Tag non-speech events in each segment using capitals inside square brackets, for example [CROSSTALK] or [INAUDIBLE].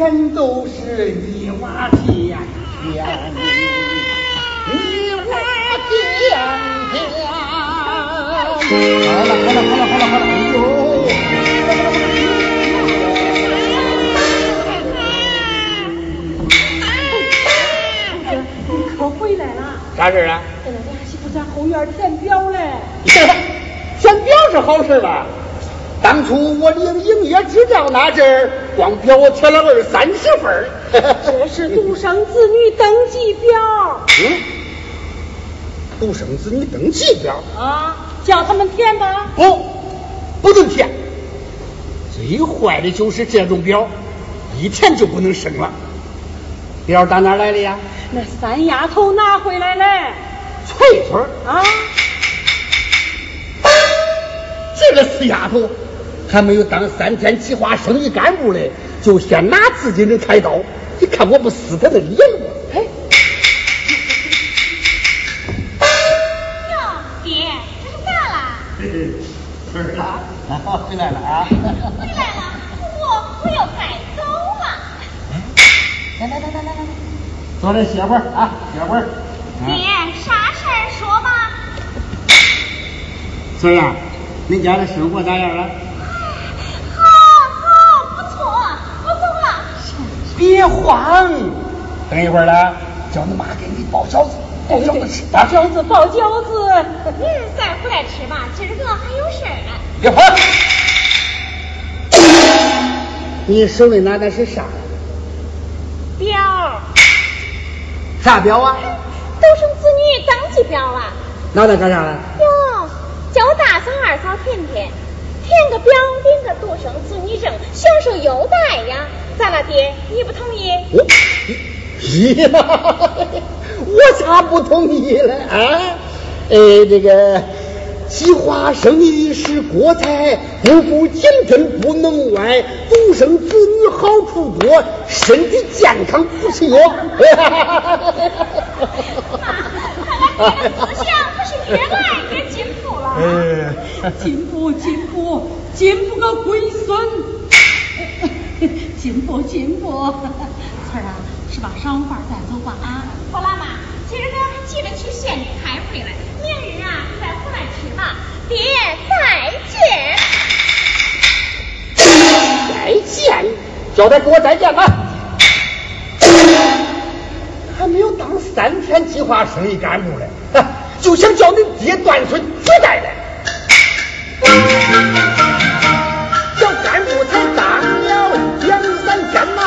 天天都是泥瓦天天，泥瓦天天。好了好了好了好了好了，哎呦！你可回来了？啥事啊？在那俩媳妇在后院填表嘞。填表是好事吧？当初我领营业执照那阵儿，光表我填了二三十份儿。[LAUGHS] 这是独生子女登记表嗯，独生子女登记表啊，叫他们填吧。不，不能填。最坏的就是这种表，一填就不能生了。表打哪儿来的呀？那三丫头拿回来嘞。翠翠啊，这个死丫头还没有当三天计划生意干部嘞，就先拿自己人开刀。你看我不撕他的脸吗？哎，哟，爹，这是咋啦？翠儿啊，回来了啊！回来了，不过我又该走了。来来来来来来，坐这歇会儿啊，歇会儿。爹，啥事儿说吧。孙儿啊，恁家的生活咋样了？好好，不错，我走了。别慌，等一会儿了，叫你妈给你包饺子，包饺子吃。包饺子，包饺子。明儿再回来吃吧，今儿个还有事儿呢。别慌。你手里拿的是啥？表，啥表啊？独生子女登记表啊。拿它干啥了？哟，叫我大嫂二嫂填填，填个表领个独生子女证，享受优待呀。咋了，爹？你不同意？我，呀，[LAUGHS] 我咋不同意了啊？呃，这个计划生育是国财，不顾谨慎不能歪，独生子女好处多，身体健康不缺。看来爹的思想可是越来越进步了。哎，进步，进步，进步个龟孙！进步，进步。翠儿啊，吃把晌午饭再走吧啊！婆老妈，今儿个还记得去县里开会来，明日啊再回来吃吧。爹，再见。再见，交代给我再见吧。还没有当三天计划生育干部嘞，就想叫你爹断孙绝代嘞。小干部才当了两三天呐，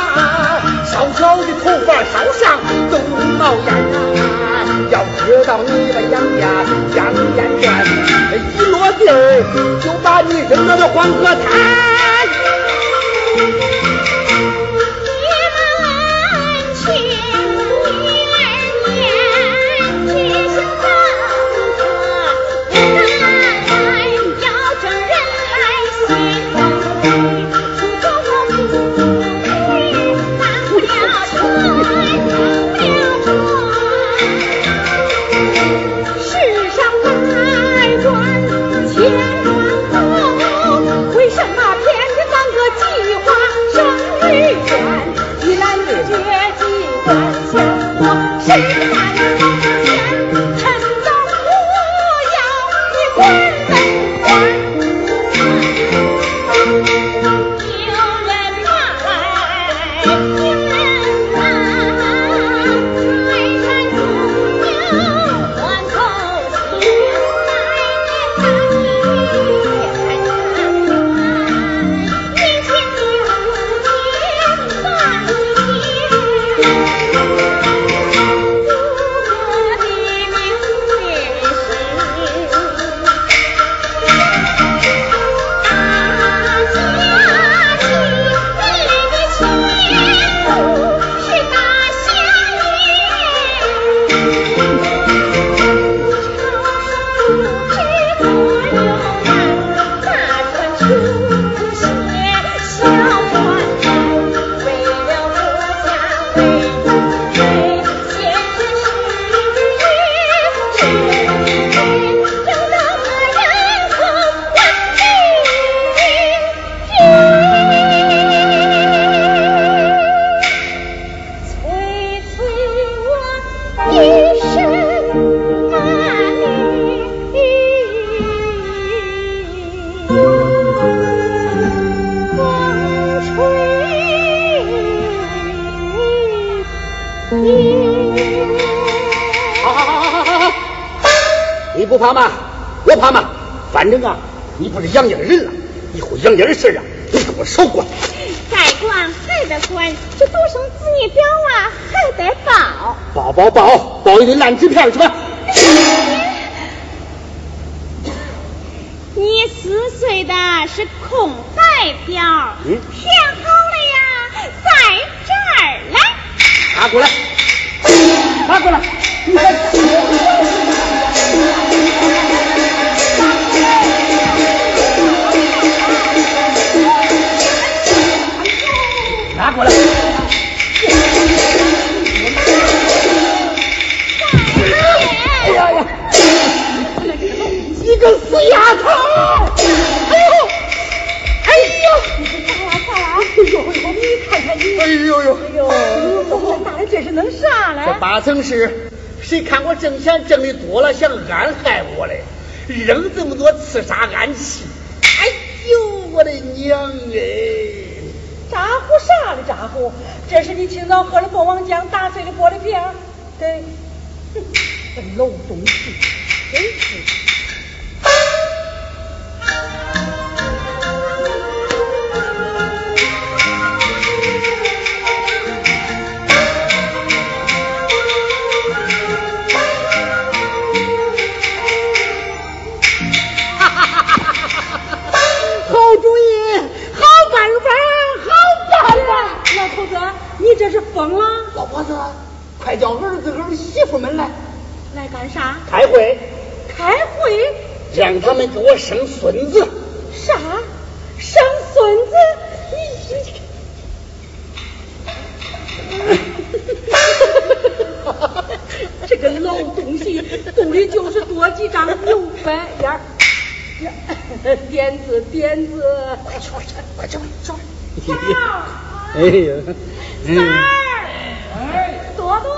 小小的头发梢上都冒烟呐。要知道你们杨家香烟转，一落地就把你扔到了黄河滩。报一堆烂纸片是吧？哎呦！哎呦！哎呦呦！你看看你！哎呦呦！哟，大人这是弄啥嘞？这八成是谁看我挣钱挣的多了，想暗害我嘞，扔这么多刺杀暗器。哎呦，我的娘哎！咋呼啥了咋呼？这是你清早喝了蜂王浆打碎的玻璃瓶儿，对，哼这老东西，真是。给我生孙子。啥？生孙子？你 [LAUGHS] 这个老东西，肚里就是多几张牛掰烟儿。点子点子，快去，快去，快去，走！三儿，哎呀，三儿，哎，多多，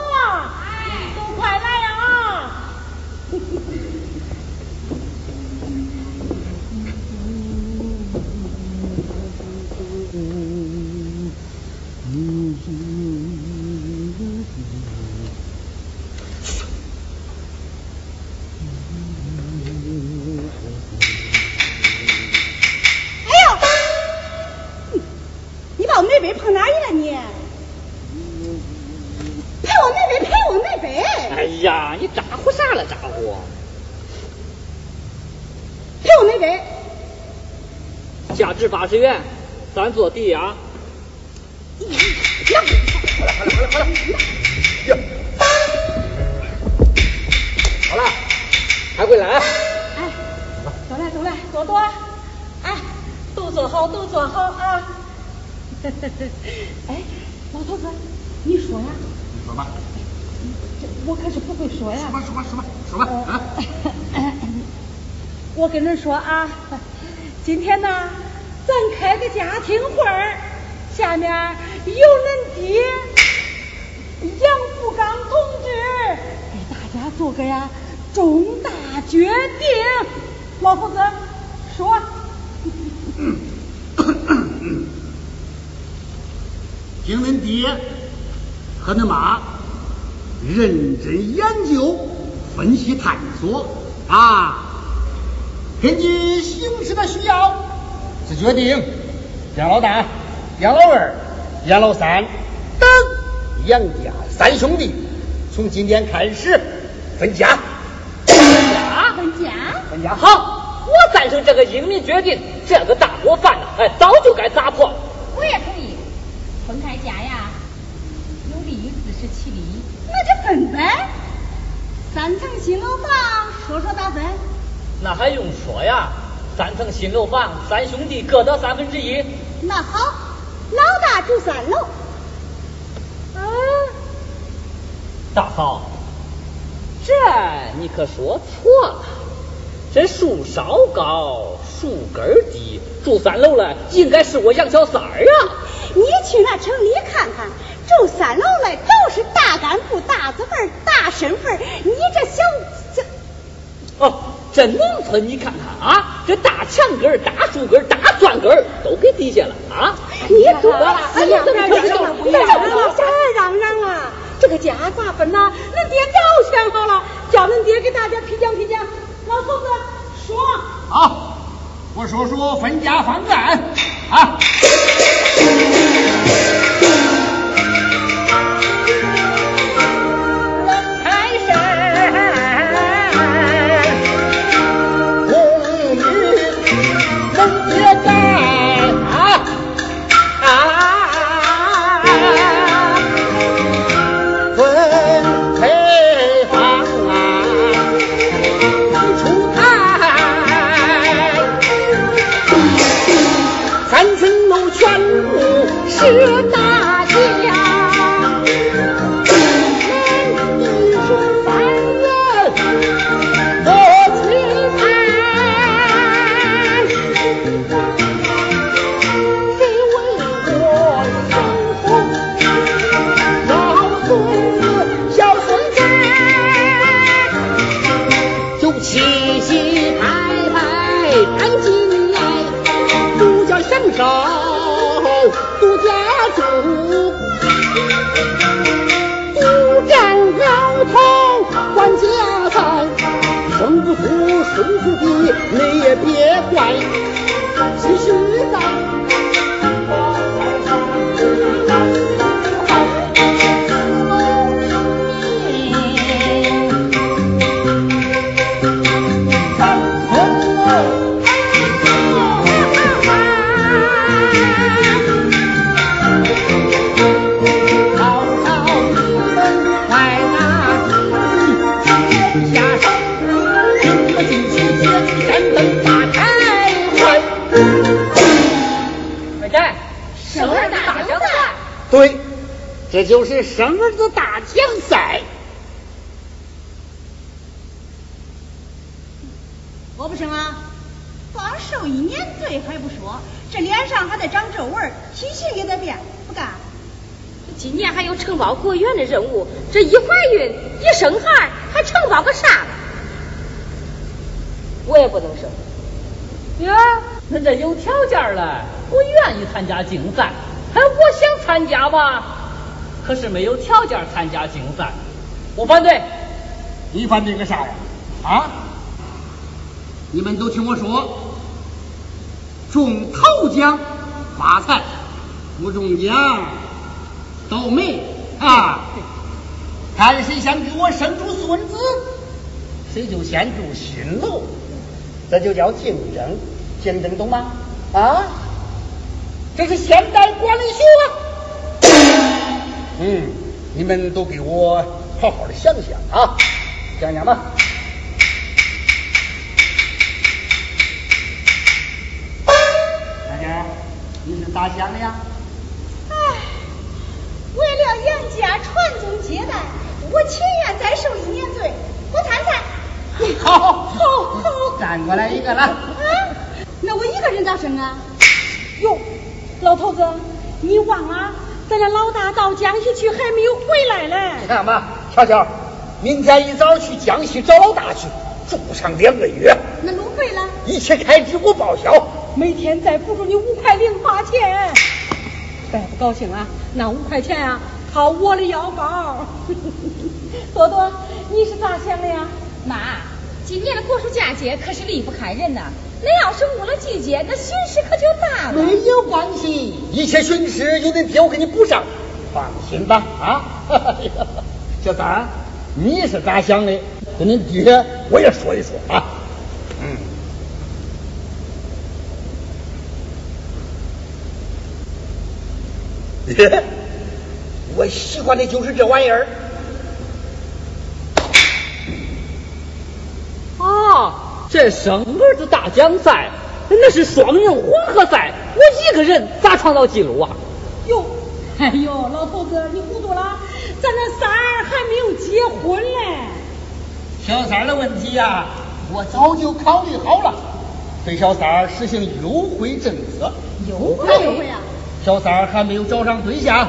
都快来啊！哎呦，你把我妹妹碰哪里了你？陪我妹妹，陪我妹妹。哎呀，你咋呼啥了咋呼？陪我妹妹。价值八十元，咱做抵押。好了，好了，好了，好了！哟，好了，开会了啊！哎，走来走来，多多，哎，都坐好，都坐好啊！哎，老头子，你说呀，你说吧，我可是不会说呀。说吧，说吧，说吧，说吧啊！我跟恁说啊，今天呢，咱开个家庭会儿，下面有恁爹杨福刚同志给大家做个呀重大决定。老夫子说，经恁爹和恁妈认真研究、分析探索。啊，根据形势的需要，是决定杨老大、杨老二、杨老三等杨家三兄弟从今天开始分家。分家，分家。分家好，我赞成这个英明决定，这个大锅饭呢，哎，早就该砸破了。我也同意。分开家呀，有利于自食其力。那就分呗。三层新楼房，说说咋分。那还用说呀？三层新楼房，三兄弟各得三分之一。那好，老大住三楼。啊，大嫂，这你可说错了。这树梢高，树根低，住三楼了，应该是我杨小三儿呀。你去那城里看看，住三楼的都是大干部、大字辈、大身份。你这小小哦，这农村你看看啊，这大墙根、大树根、大砖根都给地下了啊！你多了，哎呀，怎么这么不让啊？再让让啊！这个家咋分呢？恁爹早想好了，叫恁爹给大家评讲评讲。老头子说好，我说说分家方案啊。也这就是生儿子大奖赛。我不生啊！光受一年罪还不说，这脸上还得长皱纹，体型也得变，不干。今年还有承包果园的任务，这一怀孕一生孩，还承包个啥了？我也不能生。呀，那这有条件了，我愿意参加竞赛，哎，我想参加吧，可是没有条件参加竞赛，我反对。你反对个啥呀？啊？你们都听我说，中头奖发财，不中奖倒霉啊！看谁先给我生出孙子，谁就先住新楼，这就叫竞争，竞争懂吗？啊？这是现代管理学！嗯，你们都给我好好的想想啊，想想吧。大姐，你是咋想的呀？哎，为了杨家传宗接代，我情愿再受一年罪，我参赛。好，好，好，好。站过来一个了。啊，那我一个人咋生啊？哟，老头子，你忘了咱家老大到江西去还没有回来嘞你？看吧，瞧瞧，明天一早去江西找老大去，住上两个月，那路费呢？一切开支我报销。每天再补助你五块零花钱。再不高兴啊，那五块钱啊，掏我的腰包。[LAUGHS] 多多，你是咋想的呀？妈，今年的国暑假节可是离不开人呐。那要是误了季节，那损失可就大了。没有关系，一切损失有恁爹我给你补上，放心吧啊！[LAUGHS] 小三，你是咋想的？跟恁爹我也说一说啊。嗯。我喜欢的就是这玩意儿。啊，这生儿子大奖赛那是双人混合赛，我一个人咋创造记录啊？哟，哎呦，老头子，你糊涂了，咱那三儿还没有结婚嘞。小三儿的问题呀、我早就考虑好了，对小三儿实行优惠政策。优惠优惠啊！小三儿还没有找上对象，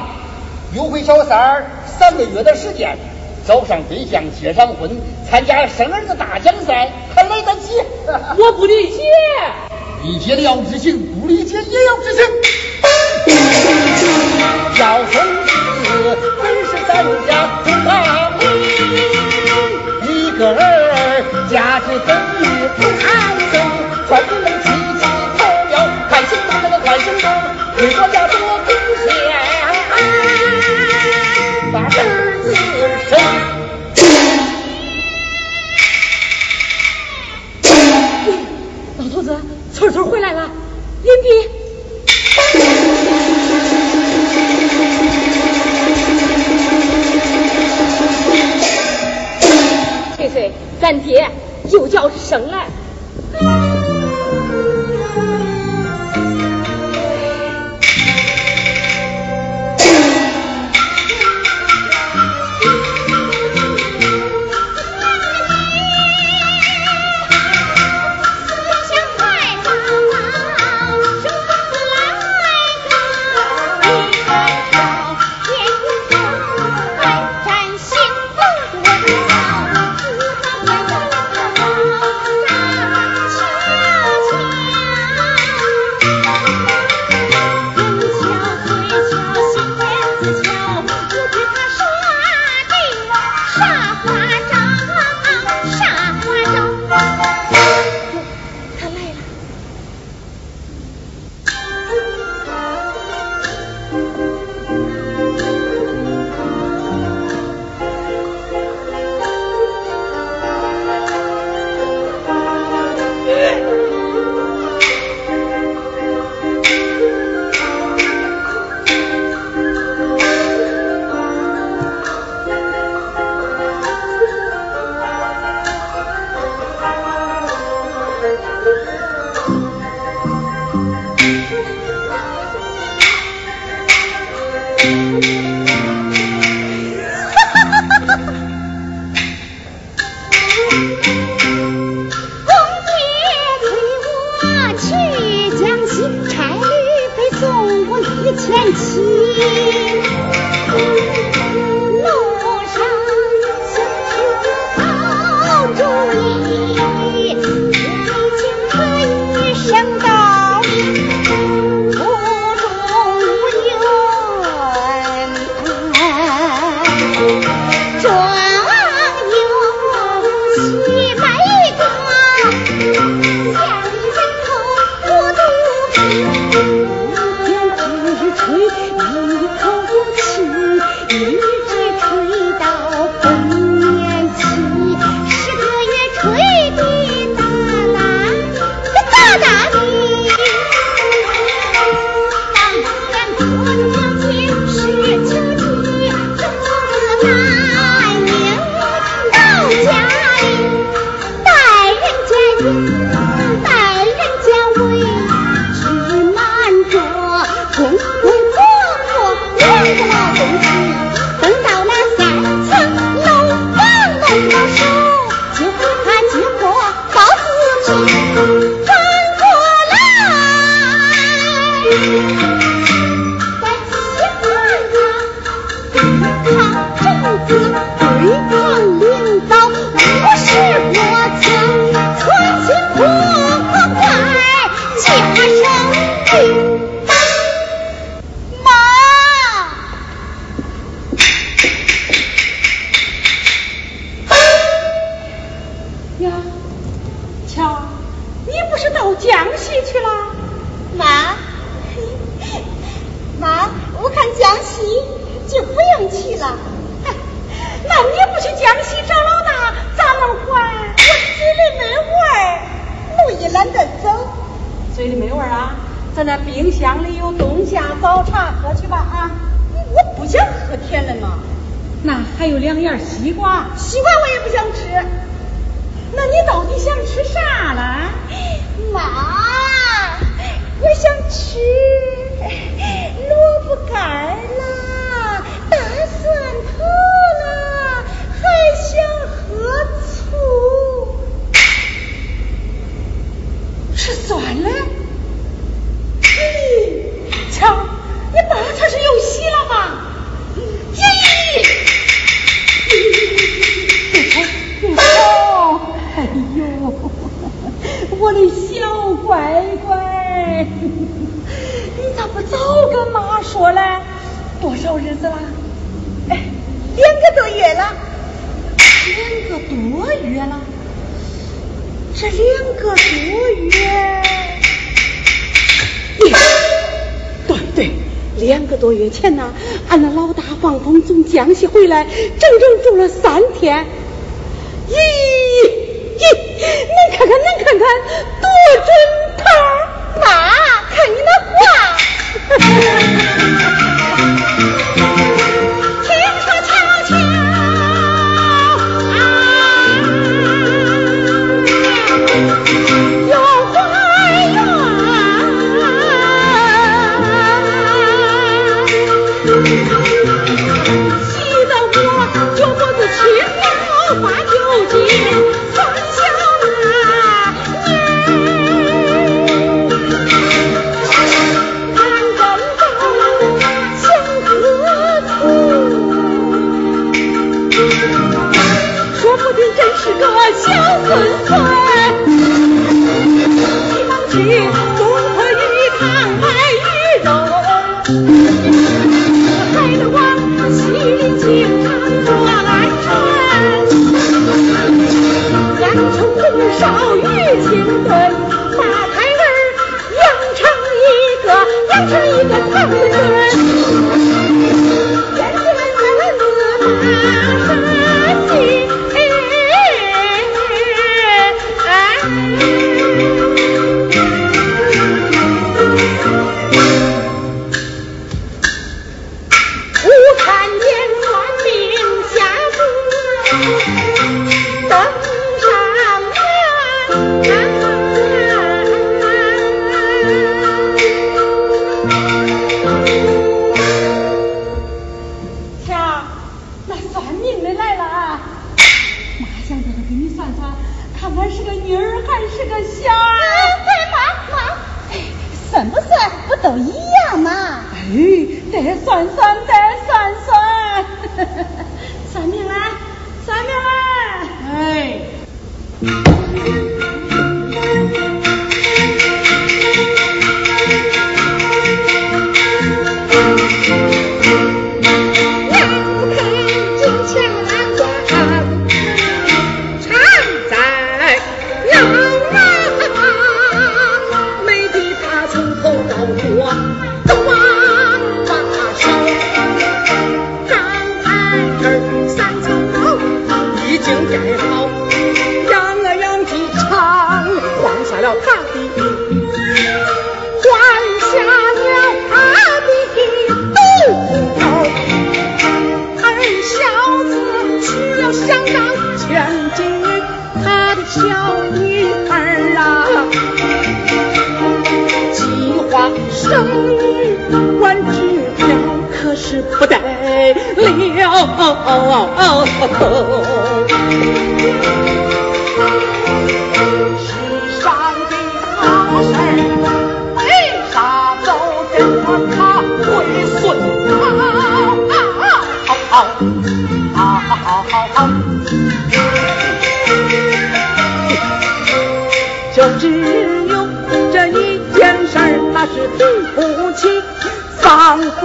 优惠小三儿三个月的时间，找上对象结上婚，参加生儿子大奖赛，还来得及。[LAUGHS] 我不理解。理解了 [LAUGHS] 要执行，不理解也要执行。要生子本是咱家重大命，一个儿家之等于不安生，分能妻妻三生中，如果要多银币。翠翠，咱爹又叫生来。整整住了三天。咦咦恁看看恁看看多准头妈看你那话。听说悄悄啊有怀孕青花把酒敬。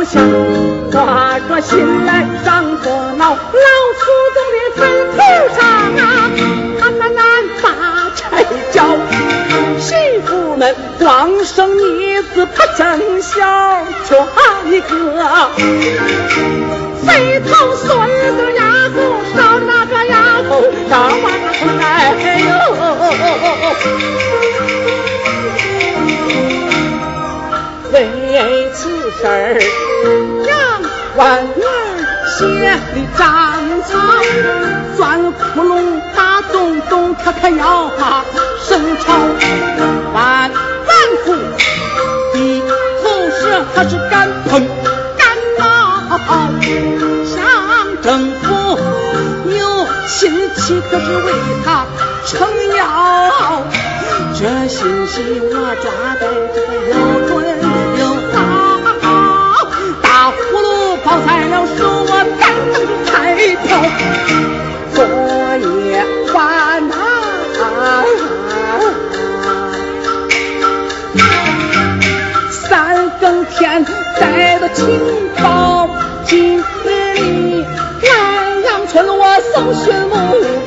想，花着心来长着脑，老祖宗的坟头上，俺们难把柴烧。媳妇们光生女子不生小，就俺一个。背头孙子丫头少的那个丫头找哇，哎呦，为此事儿。我抓得这个又准又好，大葫芦抱在了手，我敢登开跳。昨夜晚呐，三更天得到情报，今日里来阳村我搜寻目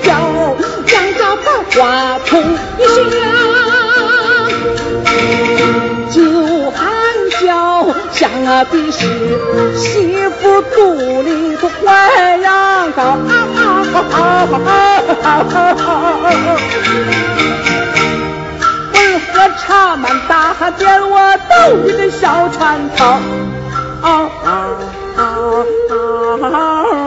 标，两个半花筒一寻。我比是媳妇肚里不坏呀高，温喝茶满大殿，我斗你的小船头。啊啊啊啊啊啊啊啊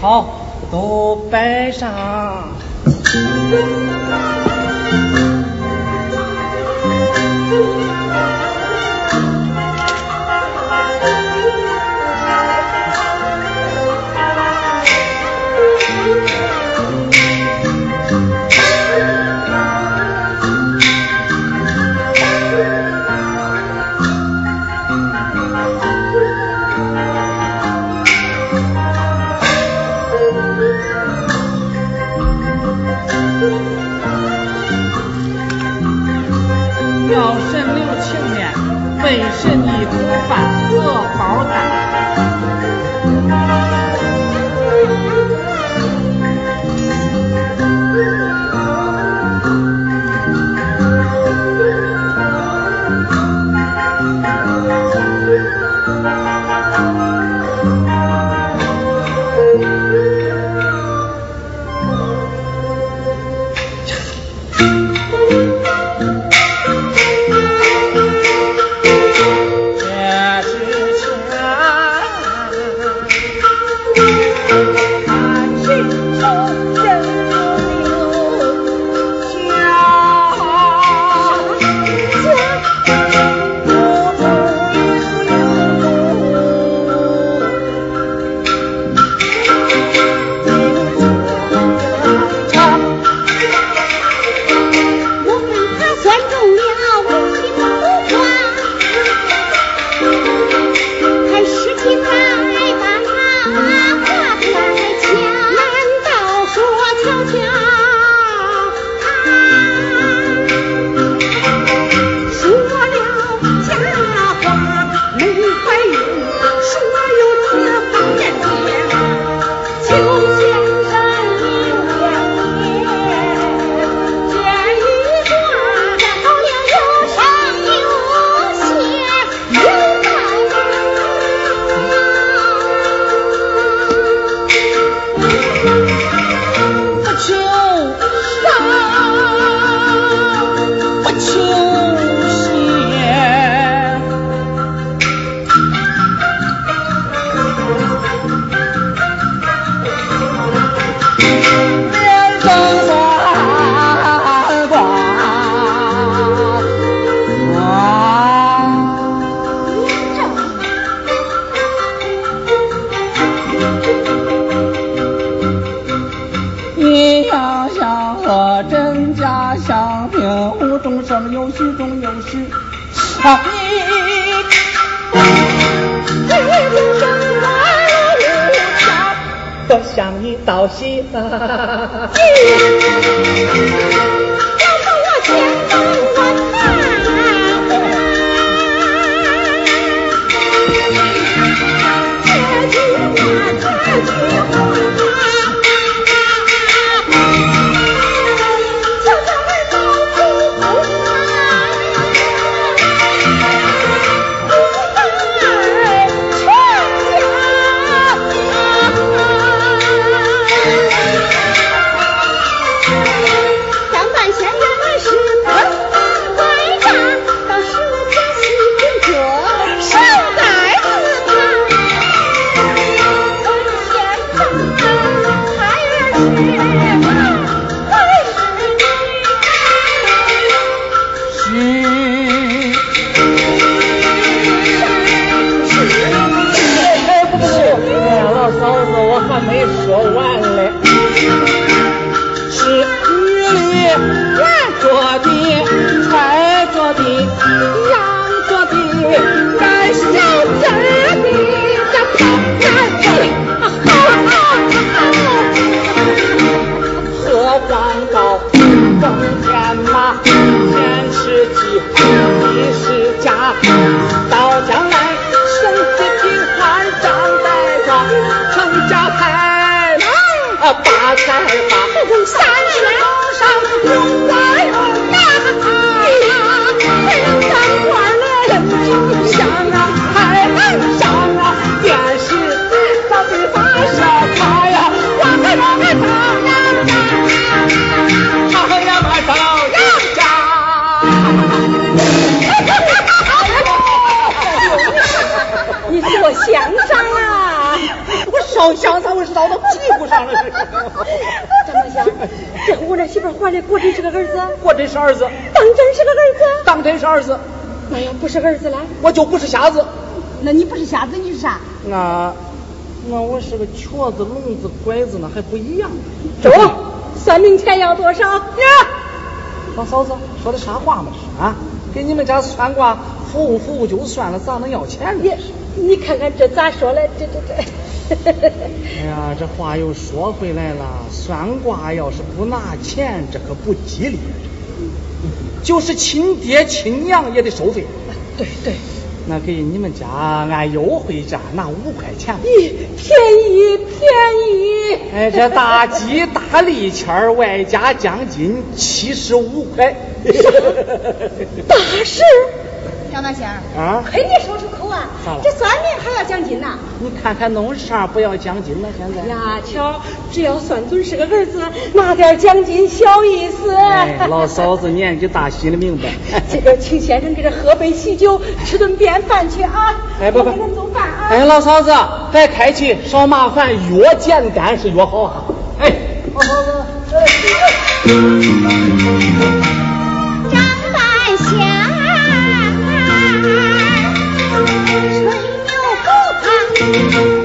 好都摆上。本是你头反色宝胆。那那我是个瘸子、聋子、拐子，那还不一样。中，算命钱要多少？呀，老嫂子说的啥话嘛？这是啊？给你们家算卦服务服务就算了，咋能要钱呢？你你看看这咋说嘞？这这这。[LAUGHS] 哎呀，这话又说回来了，算卦要是不拿钱，这可不吉利。就是亲爹亲娘也得收费。对对，那给你们家按优惠价拿五块钱吧。咦，便宜便宜。哎，这大鸡大利签儿外加奖金七十五块。[LAUGHS] 大事，张大仙儿，啊亏你说出口啊咋了！这算命还要奖金呐？你看看弄啥不要奖金了？现在。呀，瞧，只要算准是个儿子，拿点奖金小意思。哎，老嫂子年纪大，心里明白。[LAUGHS] 这个请先生给这喝杯喜酒，吃顿便饭去啊！哎，不不我给恁做饭啊！哎，老嫂子，别客气，少麻烦，越简单是越好啊。哎，老嫂子，张看如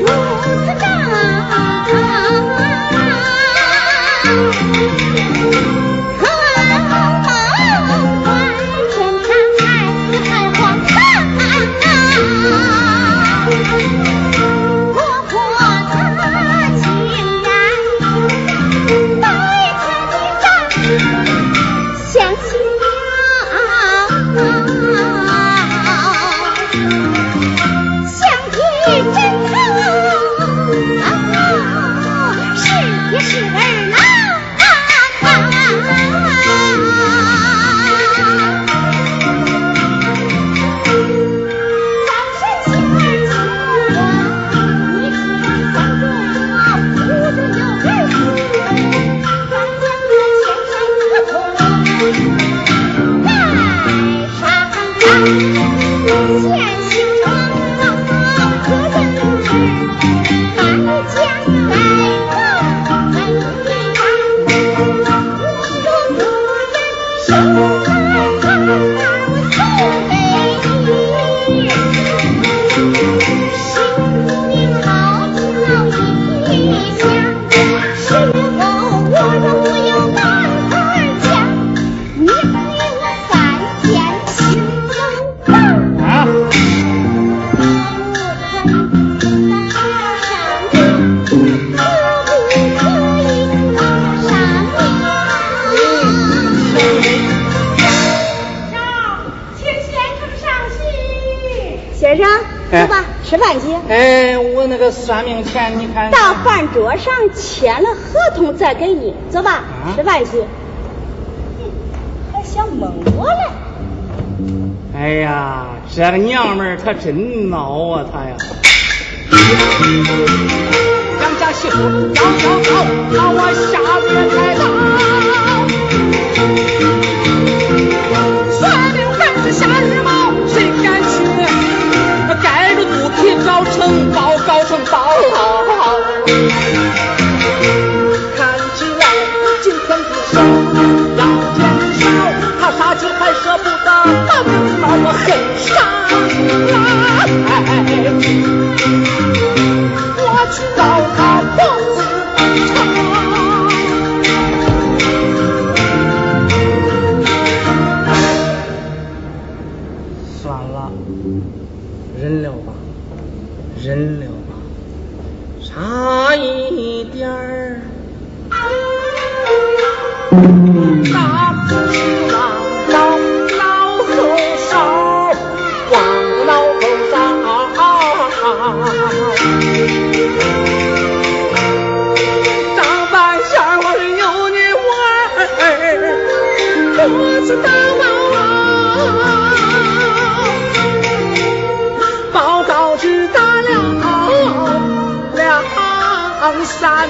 算命钱，你看。到饭桌上签了合同再给你，走吧，啊吃饭去。还想蒙我嘞？哎呀，这个娘们儿她真孬啊，她呀。杨家媳妇要要好，把我吓得太早。三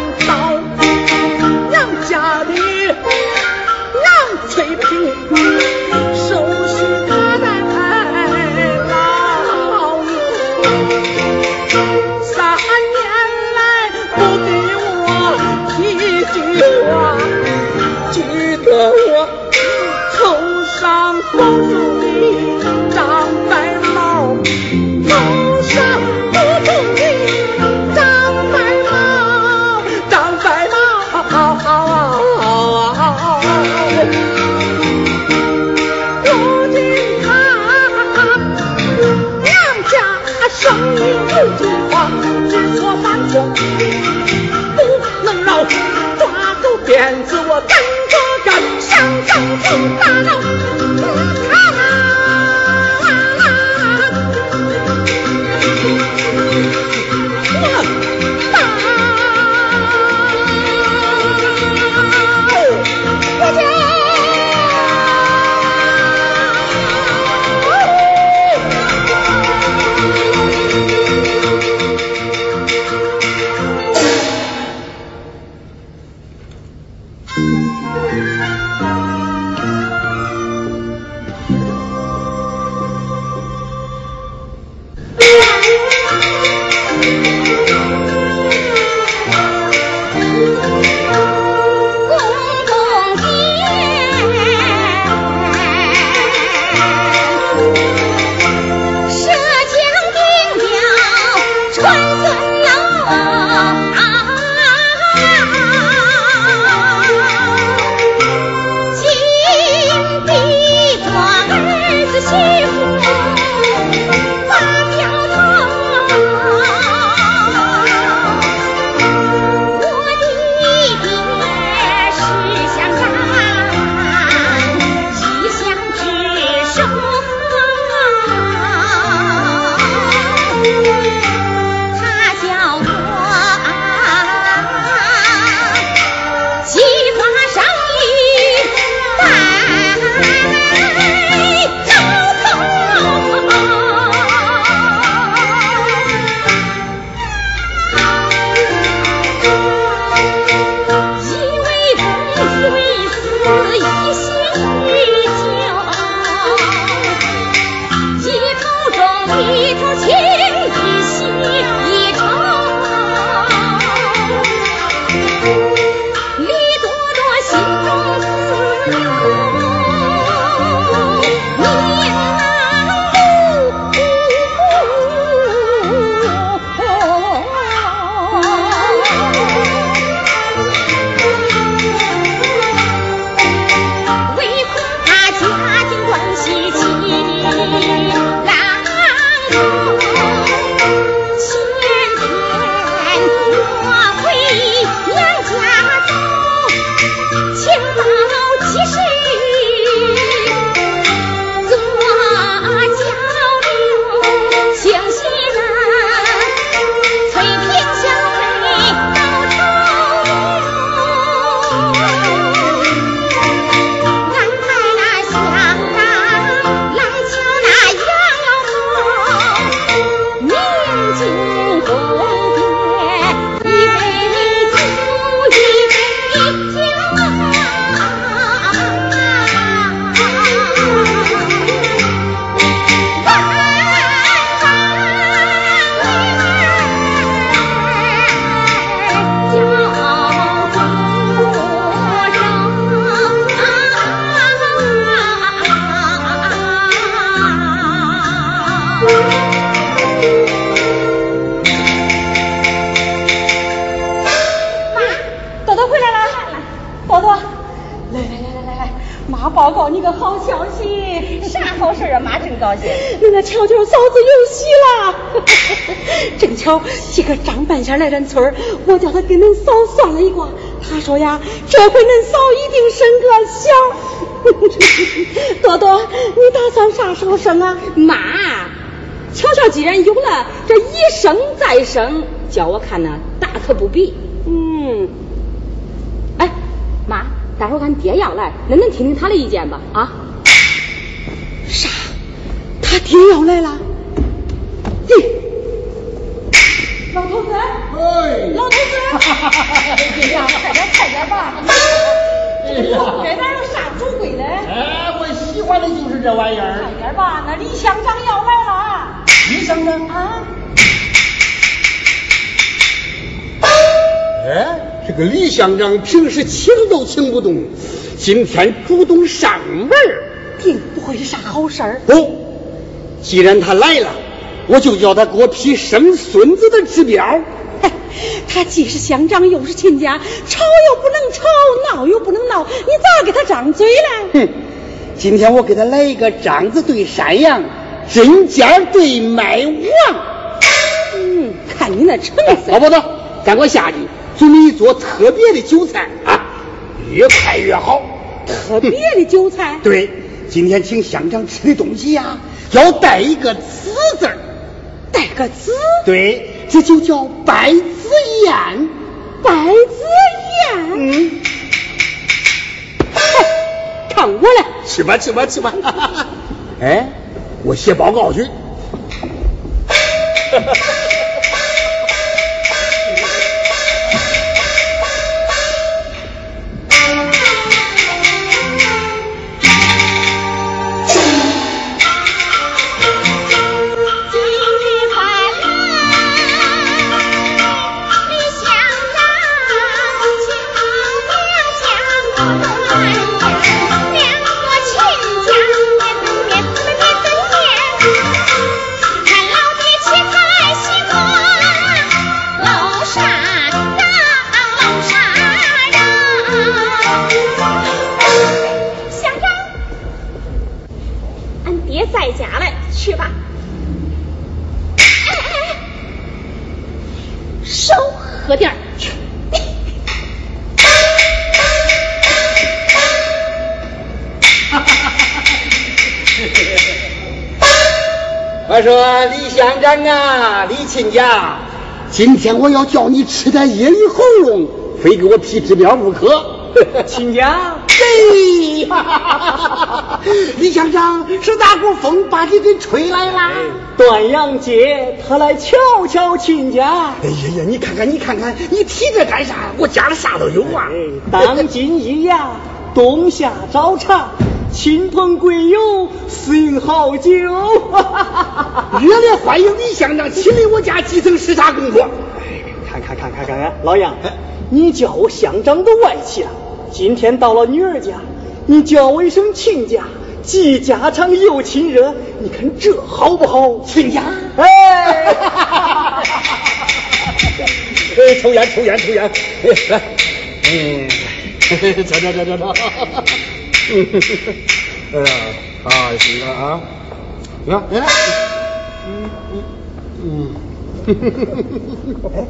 好消息，啥好事啊？妈真高兴，恁那巧巧嫂子有喜了。[LAUGHS] 正巧这个张半仙来咱村，我叫他给恁嫂算了一卦，他说呀，这回恁嫂一定生个小。[LAUGHS] 多多，你打算啥时候生啊？妈，巧巧既然有了，这一生再生，叫我看呢，大可不必。嗯。待会儿俺爹要来，恁能听听他的意见吧？啊？啥？他爹要来了？老头子？哎，老头子！哎呀，快点，快点吧！哎呀，这哪有啥主贵嘞？哎，我喜欢的就是这玩意儿。快点吧，那李乡长要来了。李乡长啊？哎。这个李乡长平时请都请不动，今天主动上门儿定不会是啥好事儿。哦，既然他来了，我就叫他给我批生孙子的指标。哎，他既是乡长又是亲家，吵又不能吵，闹又不能闹，你咋给他张嘴嘞？哼，今天我给他来一个张子对山羊，针尖对麦王。嗯，看你那成哎，色。老婆子，赶快下去，准备一桌特别的酒菜啊，越快越好。特别的酒菜。[LAUGHS] 对，今天请乡长吃的东西呀、[LAUGHS] 要带一个“子”字儿。带个子，对，这就叫白子宴。白子宴。嗯，哎，看我来。吃吧，吃吧，吃吧。[LAUGHS] 哎，我写报告去。今天我要叫你吃点野里喉咙，非给我批指标不可。亲家，[LAUGHS] 对，[LAUGHS] 李乡长是哪股风把你给吹来啦？端阳节他来瞧瞧亲家。哎呀呀，你看看，你看看，你提这干啥？我家里啥都有啊。当今一呀，冬夏早茶，亲朋贵友，饮好酒。[LAUGHS] 热烈欢迎李乡长亲临我家基层视察工作。看看看看看看，老杨，你叫我乡长都外气了。今天到了女儿家，你叫我一声亲家，既家常又亲热，你看这好不好？亲家，哎，[LAUGHS] 哎，抽烟，抽烟，抽烟，哎，来，[LAUGHS] 嗯，走走走走走，嗯，哎呀，啊，行了啊，行，来来，嗯嗯。嗯，哎，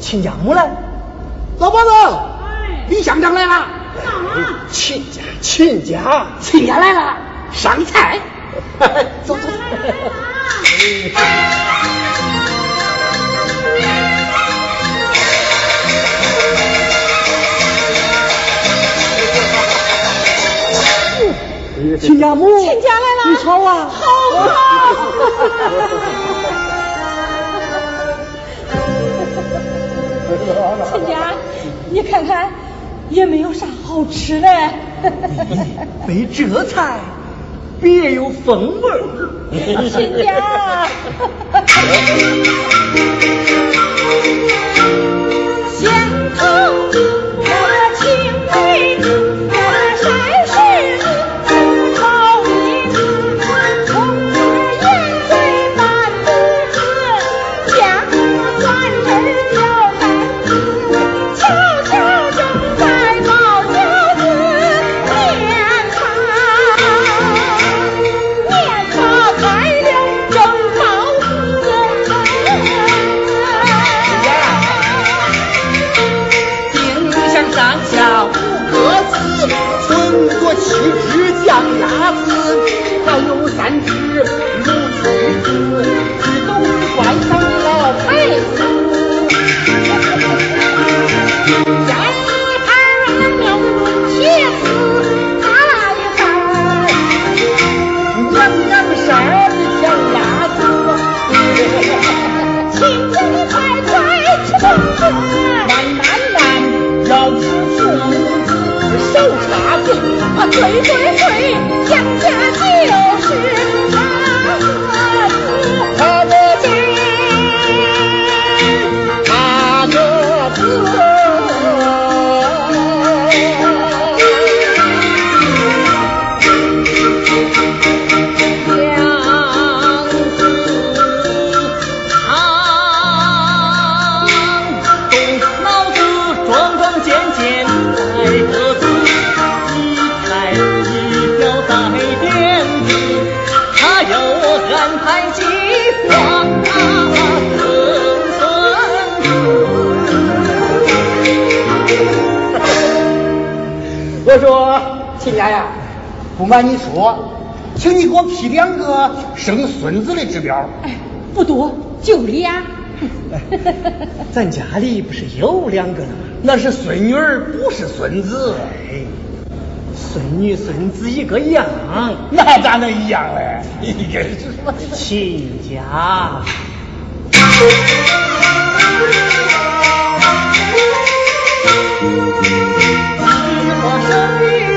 亲家母来，老婆子，哎，李乡长来了，干嘛？亲家，亲家，亲家来了，上菜，走走。亲家母，亲家来了你瞧啊，好啊！亲家，你看看，也没有啥好吃的。没这菜，别有风味儿。亲家，先头我青梅啊对对对，杨家我说亲家呀，不瞒你说，请你给我批两个生孙子的指标。哎，不多，就俩。咱家里不是有两个了吗？那是孙女儿，不是孙子。哎，孙女孙子一个样，那咋能一样嘞？你这是亲家。计划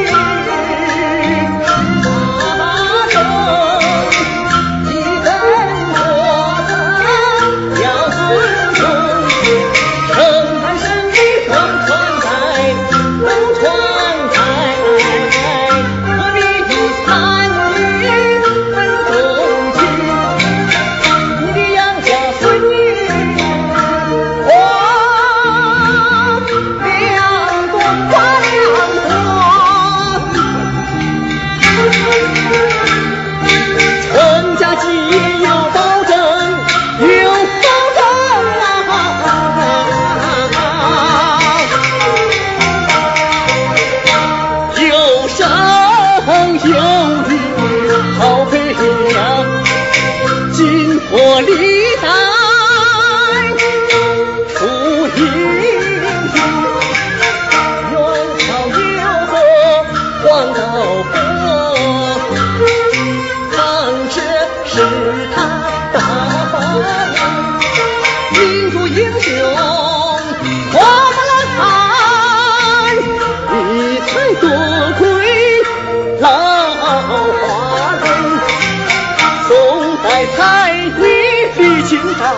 李清照，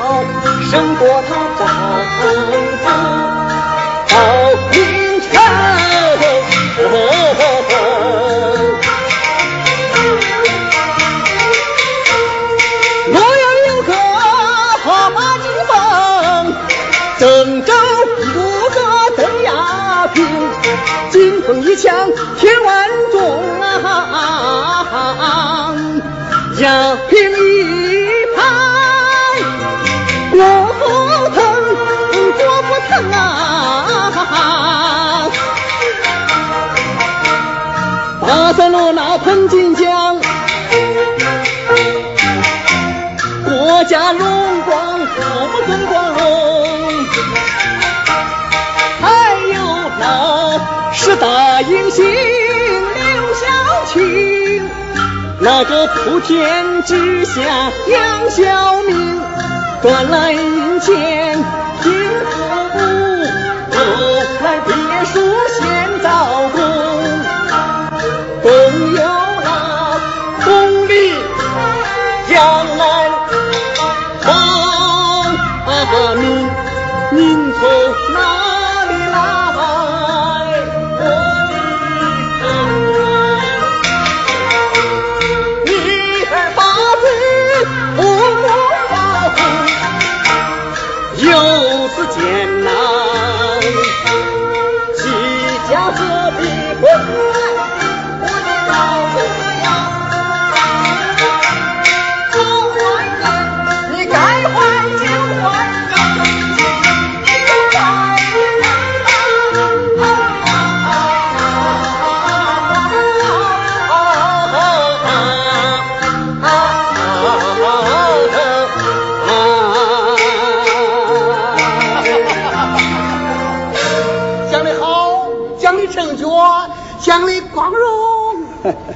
胜过他丈夫赵明诚。洛阳有个好马金凤，郑州有个邓亚萍，金凤一枪天万中啊，亚萍一巴塞罗那喷金奖，国家荣光，我们更光荣。还有那十大英雄刘晓庆，那个普天之下杨晓明，端来银钱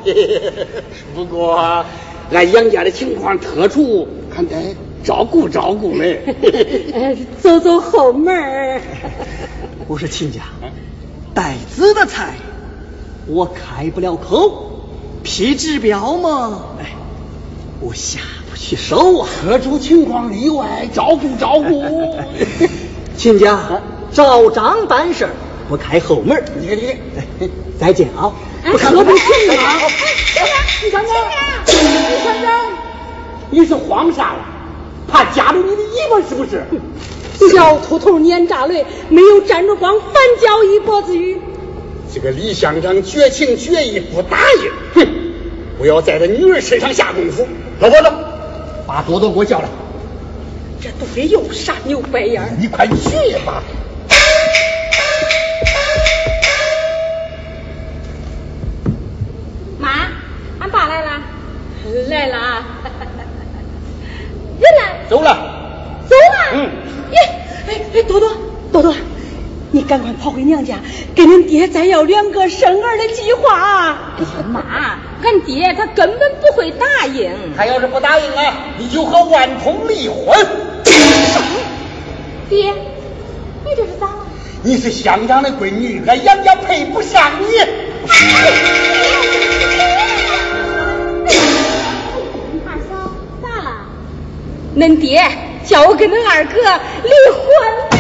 [LAUGHS] 不过俺杨家的情况特殊，还得照顾照顾嘞。呃走走后门。我说亲家，带子的菜我开不了口，批指标嘛，哎，我下不去手啊。特殊情况例外，照顾照顾。[LAUGHS] 亲家，照章办事，不开后门儿。你看你看，哎再见啊！我可不后门行啊！你看看，你看看，你是慌啥了？怕夹着你的尾巴是不是？小秃头撵炸雷，没有沾着光，反叫一脖子雨。这个李乡长绝情绝义不答应，哼！不要在他女儿身上下功夫。老婆子，把多多给我叫来。这肚里又傻又白眼。你快去吧。俺爸来了，来了啊！人呢，走了。走了。嗯耶，哎哎，多多多多，你赶快跑回娘家，跟恁爹再要两个生儿的计划啊！哎呀妈，俺爹他根本不会答应。他要是不答应啊，你就和万通离婚。爹，你这是咋了？你是乡长的闺女，俺杨家配不上你。二 [LAUGHS] 恁爹叫我跟恁二哥离婚来。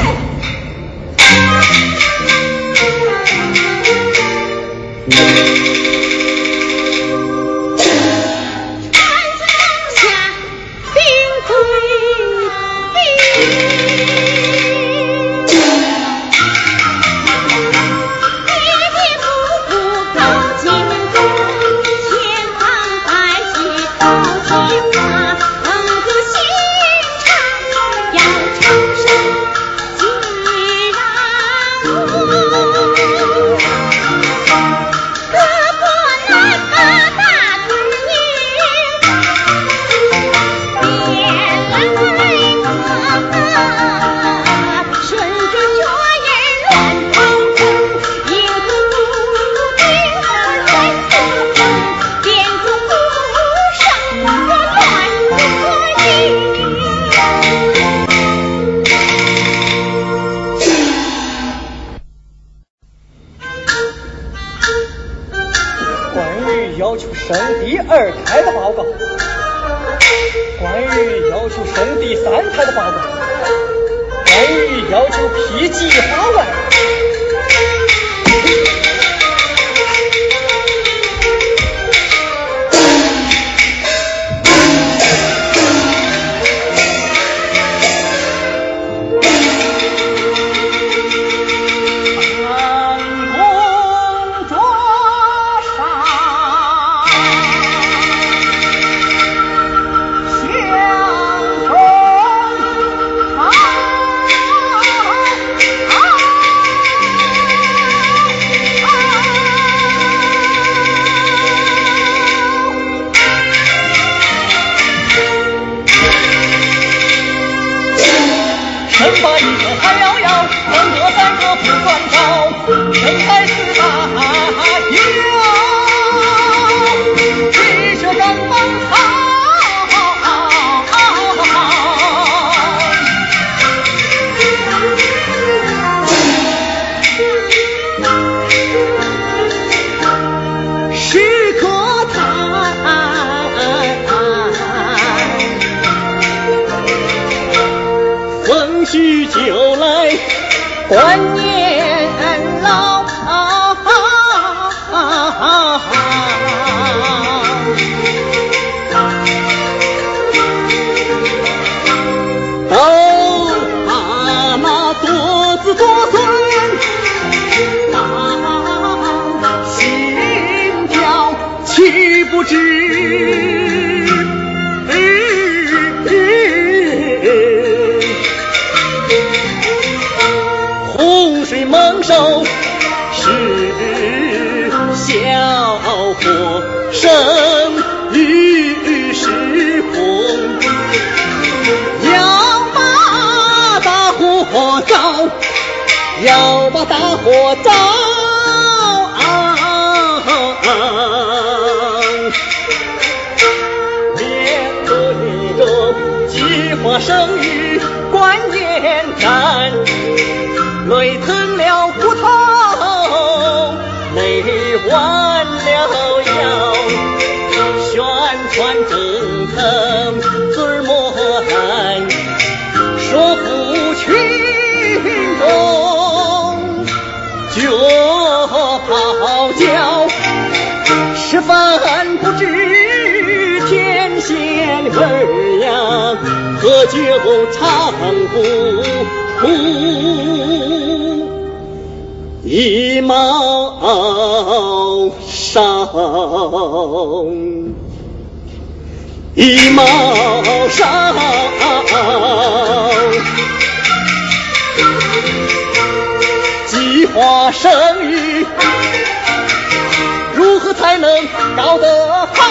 许就来观念老。水猛兽是小火，生于时空。要把大火照，要把大火照。面对着计划生于关键站，累疼了骨头，累弯了腰，宣传政策嘴儿磨烂，说服群众脚泡脚，吃饭不知天仙味儿呀，喝酒唱不毛伤，一毛伤。计划生育，如何才能搞得好？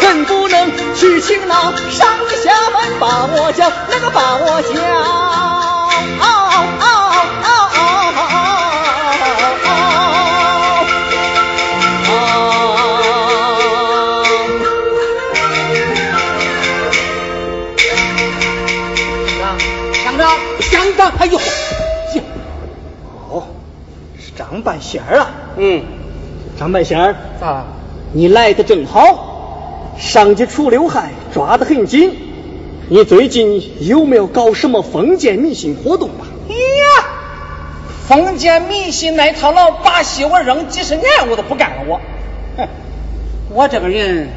恨不能去请那上下门把我叫，那个把我叫。半仙儿啊！嗯，张半仙儿，咋？你来的正好，上级除刘海抓得很紧。你最近有没有搞什么封建迷信活动吧？哎呀，封建迷信那套老把戏，我扔几十年我都不干了。我，哼，我这个人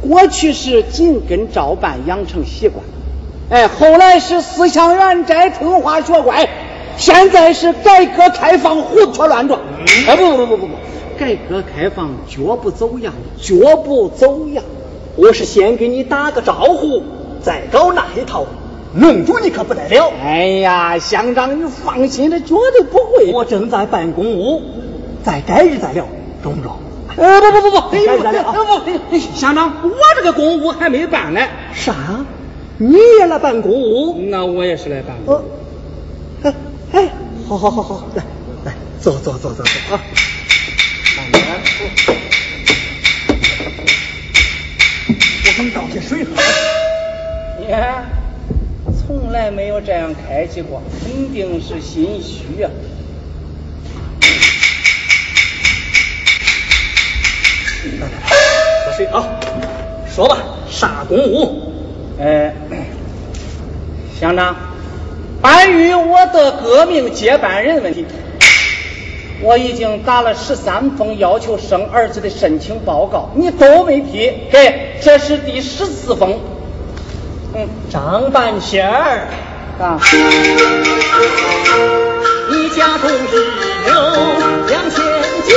过去是紧跟照办养成习惯，哎，后来是思想远摘听话学乖，现在是改革开放胡拖乱撞。哎，不不不不不不，改革开放绝不走样，绝不走样。我是先给你打个招呼，再搞那一套，弄住你可不得了。哎呀，乡长，你放心，这绝对不会。我正在办公务，再改日再聊，中不中？呃，不不不不，哎改日再聊啊。不不，乡长，我这个公务还没办呢。啥？你也来办公务？那我也是来办哦，哎哎，好好好好，来来，坐坐坐坐坐啊！我给你倒些水喝。你看，从来没有这样开启过，肯定是心虚啊。来来来，喝水啊！说吧，啥公务？呃，乡长，关于我的革命接班人问题，我已经打了十三封要求生儿子的申请报告，你都没批，给，这是第十四封。嗯，张半仙儿，啊，你家中只有两千斤，